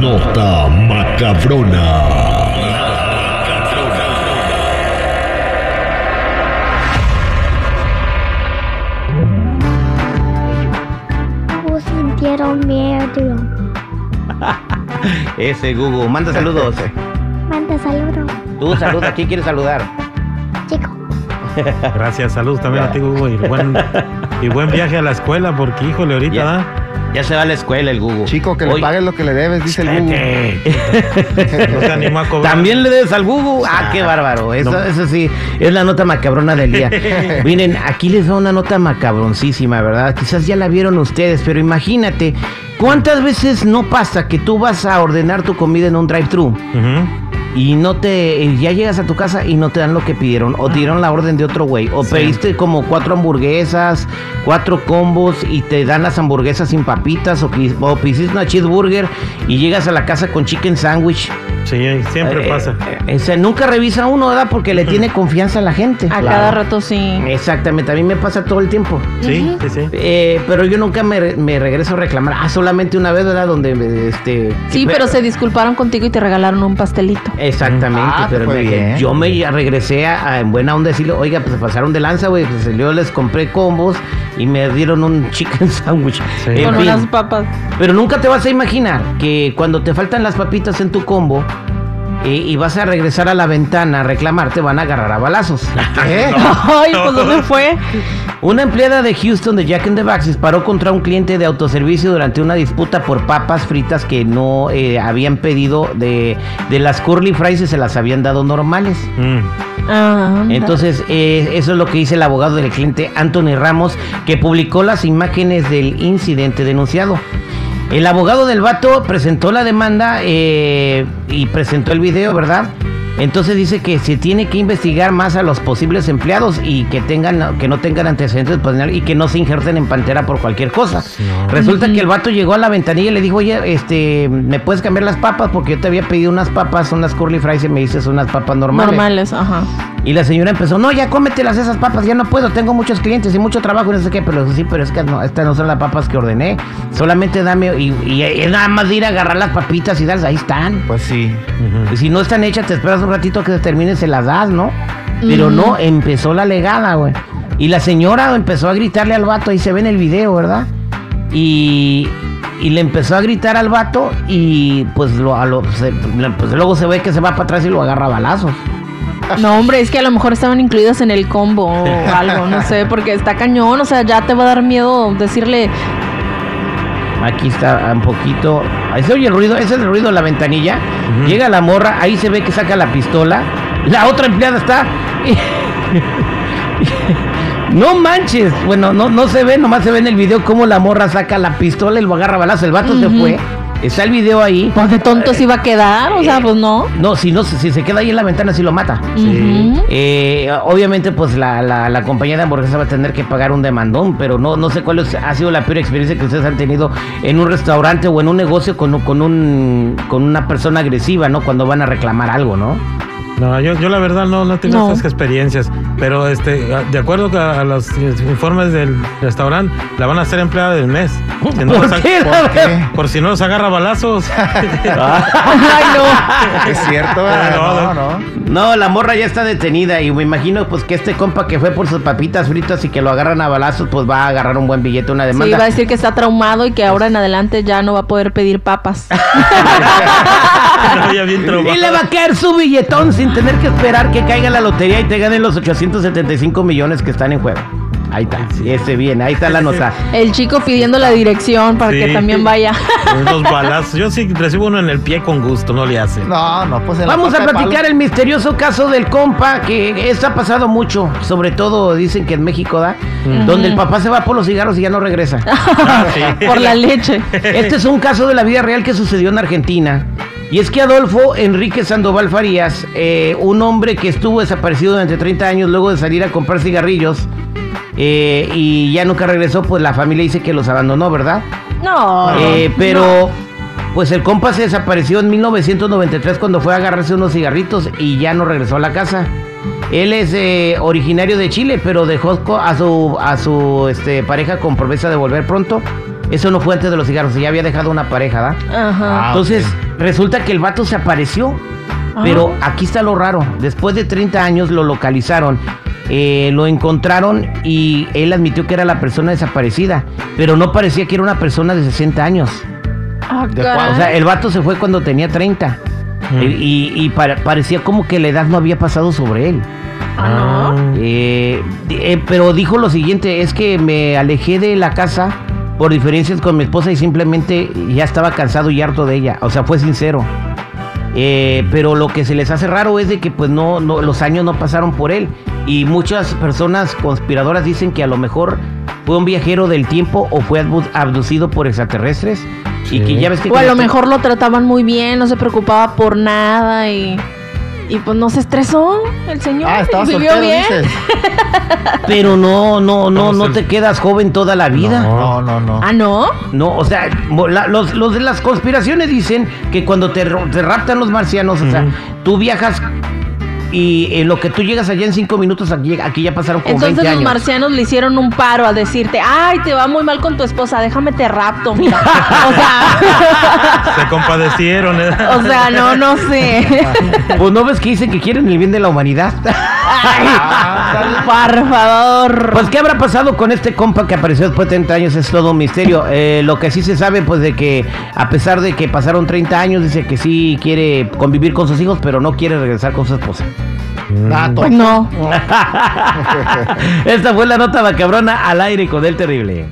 Nota macabrona. Sintieron miedo. Ese Google, manda saludos. Manda saludos, Tú saluda, ¿quién quieres saludar? chico. Gracias, saludos también a ti, Hugo. Y buen, y buen viaje a la escuela, porque híjole, ahorita da. Ya se va a la escuela el Google. Chico, que le pagues lo que le debes, dice el Google. No se animó a cobrar. También le debes al Google. Ah, qué bárbaro. Eso, No. eso sí, es la nota macabrona del día. Miren, aquí les va una nota macabroncísima, ¿verdad? Quizás ya la vieron ustedes, pero imagínate, ¿cuántas veces no pasa que tú vas a ordenar tu comida en un drive-thru? Ujú. Y no te ya llegas a tu casa y no te dan lo que pidieron o te dieron la orden de otro güey o Sí. pediste como cuatro hamburguesas cuatro combos y te dan las hamburguesas sin papitas o, o pediste una cheeseburger y llegas a la casa con chicken sandwich Sí, siempre Eh, pasa. eh, ese nunca revisa uno verdad porque le tiene confianza a la gente A Claro. cada rato sí. exactamente a mí me pasa todo el tiempo Sí, sí, sí. Eh, pero yo nunca me, re- me regreso a reclamar ah solamente una vez verdad donde me, este Sí, pero se disculparon contigo y te regalaron un pastelito. Exactamente, Ah, te pero fue me- bien. yo me ya regresé a, a en buena onda decirle, oiga, pues se pasaron de lanza, güey, pues yo les compré combos y me dieron un chicken sandwich. Sí. En con fin, unas papas. Pero nunca te vas a imaginar que cuando te faltan las papitas en tu combo y vas a regresar a la ventana a reclamar, te van a agarrar a balazos. ¿Eh? Ay, pues ¿dónde fue? Una empleada de Houston de Jack in the Box disparó contra un cliente de autoservicio durante una disputa por papas fritas que no eh, habían pedido de, de las curly fries y se las habían dado normales. Mm. Ah. Entonces, eh, eso es lo que dice el abogado del cliente Anthony Ramos, que publicó las imágenes del incidente denunciado. El abogado del vato presentó la demanda eh, y presentó el video, ¿verdad? Entonces dice que se tiene que investigar más a los posibles empleados y que tengan que no tengan antecedentes penales y que no se injerten en pantera por cualquier cosa. No. Resulta que el vato llegó a la ventanilla y le dijo, oye, este, ¿me puedes cambiar las papas? Porque yo te había pedido unas papas, unas curly fries y me dices unas papas normales. Normales, ajá. Y la señora empezó, no, ya cómetelas esas papas, ya no puedo, tengo muchos clientes y mucho trabajo y no sé qué, pero sí, pero es que no, estas no son las papas que ordené, solamente dame, y, y es nada más de ir a agarrar las papitas y darlas, ahí están. Pues sí. Y si no están hechas, te esperas un ratito que se termine, se las das, ¿no? Pero no, empezó la legada, güey. Y la señora empezó a gritarle al vato, ahí se ve en el video, ¿verdad? Y, y le empezó a gritar al vato y pues, lo, a lo- se- pues luego se ve que se va para atrás y lo agarra a balazos. No, hombre, es que a lo mejor estaban incluidas en el combo o algo, no sé, porque está cañón, o sea, ya te va a dar miedo decirle, Aquí está un poquito. Ahí se oye el ruido, ese es el ruido de la ventanilla. Llega la morra, ahí se ve que saca la pistola. La otra empleada está. No manches. Bueno, no, no se ve, nomás se ve en el video cómo la morra saca la pistola y lo agarra balazo. El vato se fue. Está el video ahí. pues de tonto se iba a quedar, o sea, pues no. No, si no, si se queda ahí en la ventana, sí lo mata. Eh, obviamente, pues la, la, la compañía de hamburguesa va a tener que pagar un demandón, pero no, no sé cuál es- ha sido la peor experiencia que ustedes han tenido en un restaurante o en un negocio con, un- con, un, con una persona agresiva, ¿no? Cuando van a reclamar algo, ¿no? No, yo, yo la verdad no, no tengo No. estas experiencias, pero este, de acuerdo a, a los informes del restaurante, la van a hacer empleada del mes. Si no ¿Por qué? por, ¿Qué? por si no los agarra balazos. Ay, no. Es cierto, ¿verdad? No, no, no. No, la morra ya está detenida y me imagino pues que este compa que fue por sus papitas fritas y que lo agarran a balazos, pues va a agarrar un buen billete, una Sí, demanda. iba a decir que está traumado y que ahora en adelante ya no va a poder pedir papas. No, ya bien traumado. Y le va a caer su billetón sin tener que esperar que caiga la lotería y te ganen los 875 millones que están en juego. Ahí está, ese bien, ahí está la nota. El chico pidiendo la dirección para que Sí. también vaya. Unos balazos. Yo sí recibo uno en el pie con gusto, no le hacen. No, no, pues en la Vamos a platicar el misterioso caso del compa, que esto ha pasado mucho, sobre todo dicen que en México, ¿da? Donde el papá se va por los cigarros y ya no regresa. Ah, sí. Por la leche. Este es un caso de la vida real que sucedió en Argentina. Y es que Adolfo Enrique Sandoval Farías, eh, un hombre que estuvo desaparecido durante 30 años luego de salir a comprar cigarrillos eh, y ya nunca regresó, pues la familia dice que los abandonó, ¿verdad? No. Eh, pero pues el compa se desapareció en 1993 cuando fue a agarrarse unos cigarritos y ya no regresó a la casa. Él es originario de Chile, pero dejó a su a su este, pareja con promesa de volver pronto. Eso no fue antes de los cigarros, ya había dejado una pareja, ¿da? Ajá. Ah, Entonces, resulta que el vato se apareció. Ah. Pero aquí está lo raro. Después de 30 años lo localizaron. eh, lo encontraron y él admitió que era la persona desaparecida. Pero no parecía que era una persona de 60 años. Ah, ¿De. O sea, el vato se fue cuando tenía 30. Mm. Y, y- y para- parecía como que la edad no había pasado sobre él. Ah, ¿no? Eh, eh, pero dijo lo siguiente, es que me alejé de la casa por diferencias con mi esposa y simplemente ya estaba cansado y harto de ella. O sea, fue sincero. Eh, pero lo que se les hace raro es de que pues no, no los años no pasaron por él. Y muchas personas conspiradoras dicen que a lo mejor fue un viajero del tiempo o fue abdu- abducido por extraterrestres. Y que ya ves que... O a lo mejor lo trataban muy bien, no se preocupaba por nada y, y pues no se estresó el señor. Ah, estaba soltero, bien. dices. Pero no, no, no, ¿Cómo no te quedas joven toda la vida. No, no, no. Ah, ¿no? No, o sea, la- los, los de las conspiraciones dicen que cuando te, te raptan los marcianos, o sea, tú viajas y en lo que tú llegas allá en cinco minutos, aquí, aquí ya pasaron como Entonces 20 los años. marcianos le hicieron un paro a decirte, ay, te va muy mal con tu esposa, déjame te rapto, mira. O sea, Se compadecieron. ¿eh? o sea, no, no sé. Pues no ves que dicen que quieren el bien de la humanidad. Por favor. Pues, ¿qué habrá pasado con este compa que apareció después de 30 años? Es todo un misterio. Eh, lo que sí se sabe, pues, de que a pesar de que pasaron 30 años, dice que sí quiere convivir con sus hijos, pero no quiere regresar con su esposa. Ah, to- Pues no. Esta fue la nota macabrona al aire con el terrible.